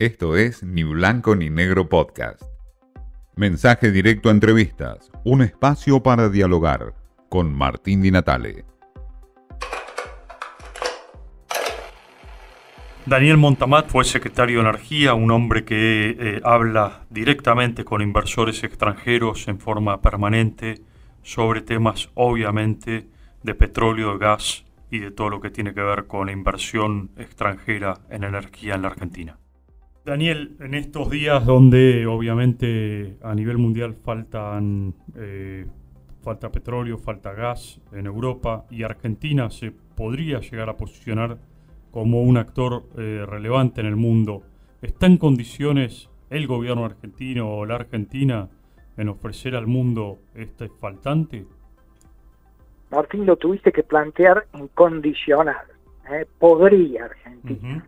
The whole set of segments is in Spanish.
Esto es Ni Blanco ni Negro Podcast. Mensaje directo a entrevistas, un espacio para dialogar con Martín Di Natale. Daniel Montamat fue secretario de Energía, un hombre que eh, habla directamente con inversores extranjeros en forma permanente sobre temas obviamente de petróleo, de gas y de todo lo que tiene que ver con la inversión extranjera en energía en la Argentina. Daniel, en estos días donde obviamente a nivel mundial faltan, eh, falta petróleo, falta gas en Europa y Argentina se podría llegar a posicionar como un actor eh, relevante en el mundo, ¿está en condiciones el gobierno argentino o la Argentina en ofrecer al mundo este faltante? Martín, lo tuviste que plantear en condicional. ¿eh? Podría Argentina.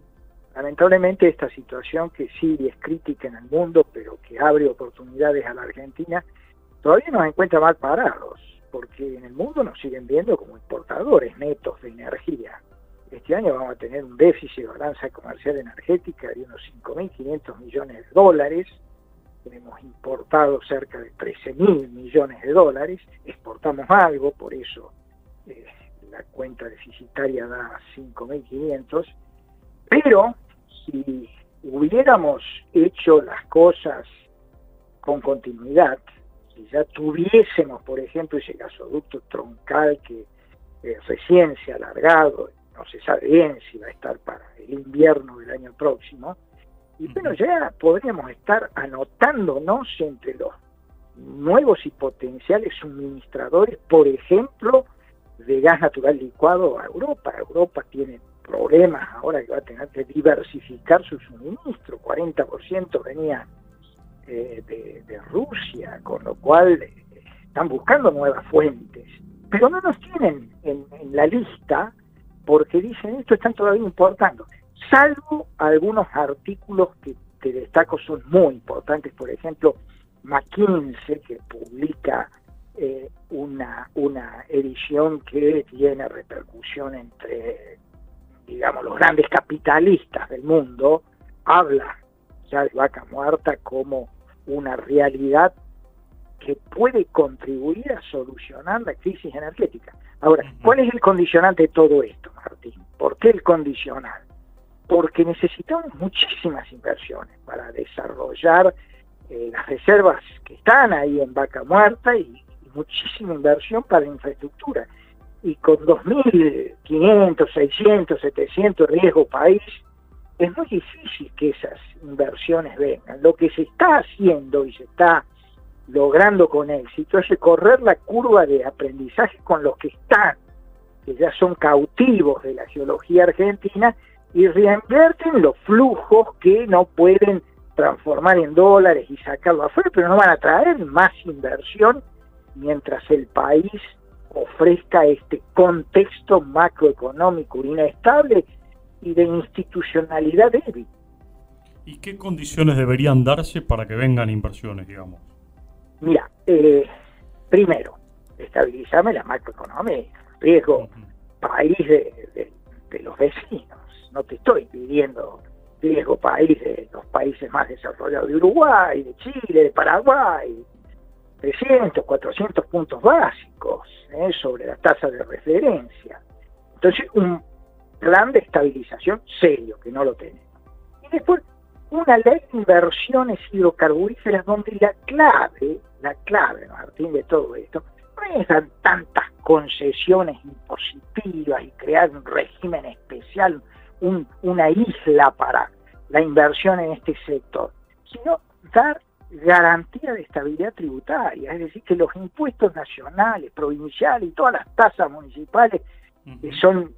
Lamentablemente esta situación que sí es crítica en el mundo, pero que abre oportunidades a la Argentina, todavía nos encuentra mal parados, porque en el mundo nos siguen viendo como importadores netos de energía. Este año vamos a tener un déficit de balanza comercial energética de unos 5.500 millones de dólares, hemos importado cerca de 13.000 millones de dólares, exportamos algo, por eso eh, la cuenta deficitaria da 5.500, pero si hubiéramos hecho las cosas con continuidad, si ya tuviésemos, por ejemplo, ese gasoducto troncal que eh, recién se ha alargado, no se sabe bien si va a estar para el invierno del año próximo, y bueno, ya podríamos estar anotándonos entre los nuevos y potenciales suministradores, por ejemplo, de gas natural licuado a Europa. Europa tiene problemas ahora que va a tener que diversificar su suministro, 40% venía eh, de, Rusia, con lo cual eh, están buscando nuevas fuentes, pero no nos tienen en, la lista porque dicen esto están todavía importando, salvo algunos artículos que te destaco son muy importantes, por ejemplo, McKinsey, que publica eh, una, una edición que tiene repercusión entre digamos, los grandes capitalistas del mundo, habla ya de vaca muerta como una realidad que puede contribuir a solucionar la crisis energética. Ahora, ¿cuál es el condicionante de todo esto, Martín? ¿Por qué el condicional? Porque necesitamos muchísimas inversiones para desarrollar eh, las reservas que están ahí en vaca muerta y muchísima inversión para infraestructura y con 2.500, 600, 700 riesgo país, es muy difícil que esas inversiones vengan. Lo que se está haciendo y se está logrando con éxito es recorrer la curva de aprendizaje con los que están, que ya son cautivos de la geología argentina, y reinvierten los flujos que no pueden transformar en dólares y sacarlo afuera, pero no van a traer más inversión mientras el país ofrezca este contexto macroeconómico inestable y de institucionalidad débil. ¿Y qué condiciones deberían darse para que vengan inversiones, digamos? Mira, eh, primero, estabilizarme la macroeconomía, riesgo país de, los vecinos. No te estoy pidiendo riesgo país de los países más desarrollados de Uruguay, de Chile, de Paraguay, 300, 400 puntos básicos ¿eh? sobre la tasa de referencia. Entonces, un plan de estabilización serio, que no lo tenemos. Y después, una ley de inversiones hidrocarburíferas donde la clave, la clave, Martín, de todo esto, no es dar tantas concesiones impositivas y crear un régimen especial, una isla para la inversión en este sector, sino dar garantía de estabilidad tributaria, es decir, que los impuestos nacionales, provinciales y todas las tasas municipales que son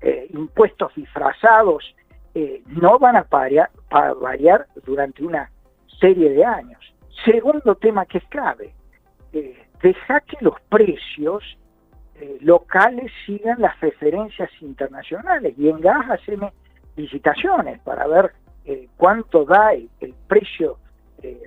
eh, impuestos disfrazados eh, no van a variar, variar, durante una serie de años. Segundo tema que es clave, eh, deja que los precios locales sigan las referencias internacionales y en gas licitaciones para ver cuánto da el precio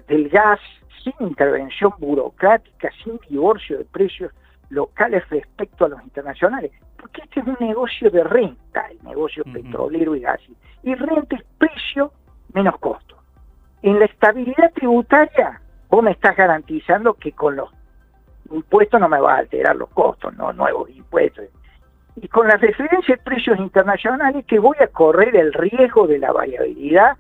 del gas sin intervención burocrática, sin divorcio de precios locales respecto a los internacionales, porque este es un negocio de renta, el negocio petrolero y gas, y renta es precio menos costo. en la estabilidad tributaria, vos me estás garantizando que con los impuestos no me va a alterar los costos, no nuevos impuestos. Y con la referencia de precios internacionales que voy a correr el riesgo de la variabilidad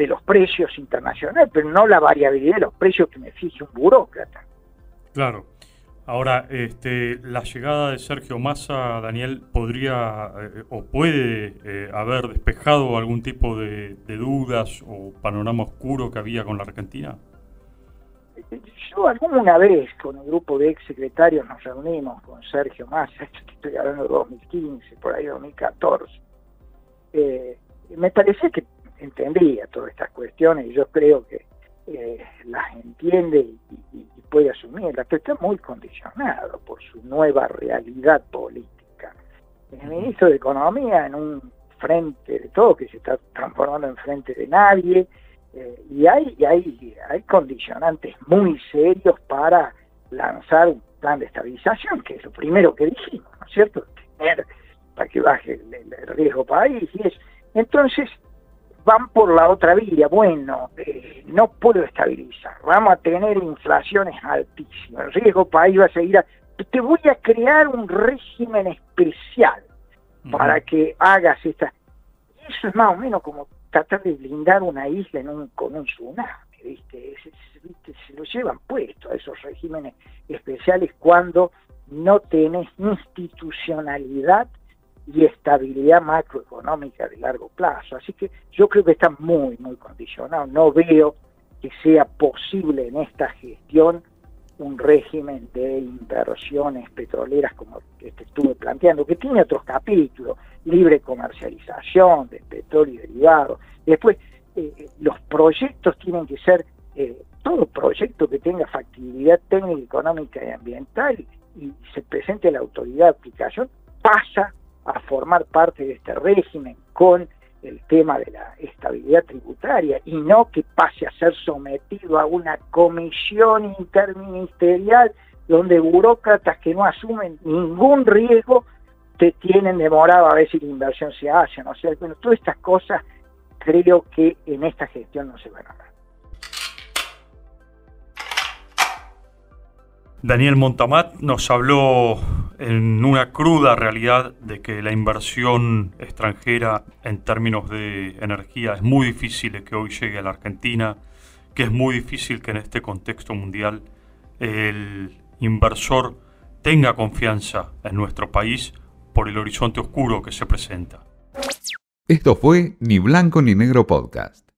de los precios internacionales, pero no la variabilidad de los precios que me fije un burócrata. Claro. Ahora, este, la llegada de Sergio Massa, Daniel, podría eh, o puede eh, haber despejado algún tipo de, dudas o panorama oscuro que había con la Argentina. Yo alguna vez con un grupo de ex secretarios nos reunimos con Sergio Massa, estoy hablando de 2015, por ahí 2014. Eh, me parecía que entendía todas estas cuestiones y yo creo que las entiende y, puede asumirlas, pero está muy condicionado por su nueva realidad política. El ministro de Economía en un frente de todo que se está transformando en frente de nadie, eh, y hay, hay, hay condicionantes muy serios para lanzar un plan de estabilización, que es lo primero que dijimos, ¿no es cierto? Tener para que baje el, el riesgo país. Y es, entonces, van por la otra vía. Bueno, eh, no puedo estabilizar, vamos a tener inflaciones altísimas, el riesgo país va a seguir. A... Te voy a crear un régimen especial para que hagas esta. Eso es más o menos como tratar de blindar una isla en un, con un tsunami, ¿viste? Se, se lo llevan puesto a esos regímenes especiales cuando no tenés institucionalidad y estabilidad macroeconómica de largo plazo. Así que yo creo que está muy, muy condicionado. No veo que sea posible en esta gestión un régimen de inversiones petroleras como estuve planteando, que tiene otros capítulos, libre comercialización de petróleo y derivados. Después, eh, los proyectos tienen que ser, eh, todo proyecto que tenga factibilidad técnica, económica y ambiental y se presente la autoridad de aplicación, pasa a formar parte de este régimen con el tema de la estabilidad tributaria y no que pase a ser sometido a una comisión interministerial donde burócratas que no asumen ningún riesgo te tienen demorado a ver si la inversión se hace. O sea, bueno, todas estas cosas creo que en esta gestión no se van a dar. Daniel Montamat nos habló en una cruda realidad de que la inversión extranjera en términos de energía es muy difícil que hoy llegue a la Argentina, que es muy difícil que en este contexto mundial el inversor tenga confianza en nuestro país por el horizonte oscuro que se presenta. Esto fue Ni Blanco ni Negro Podcast.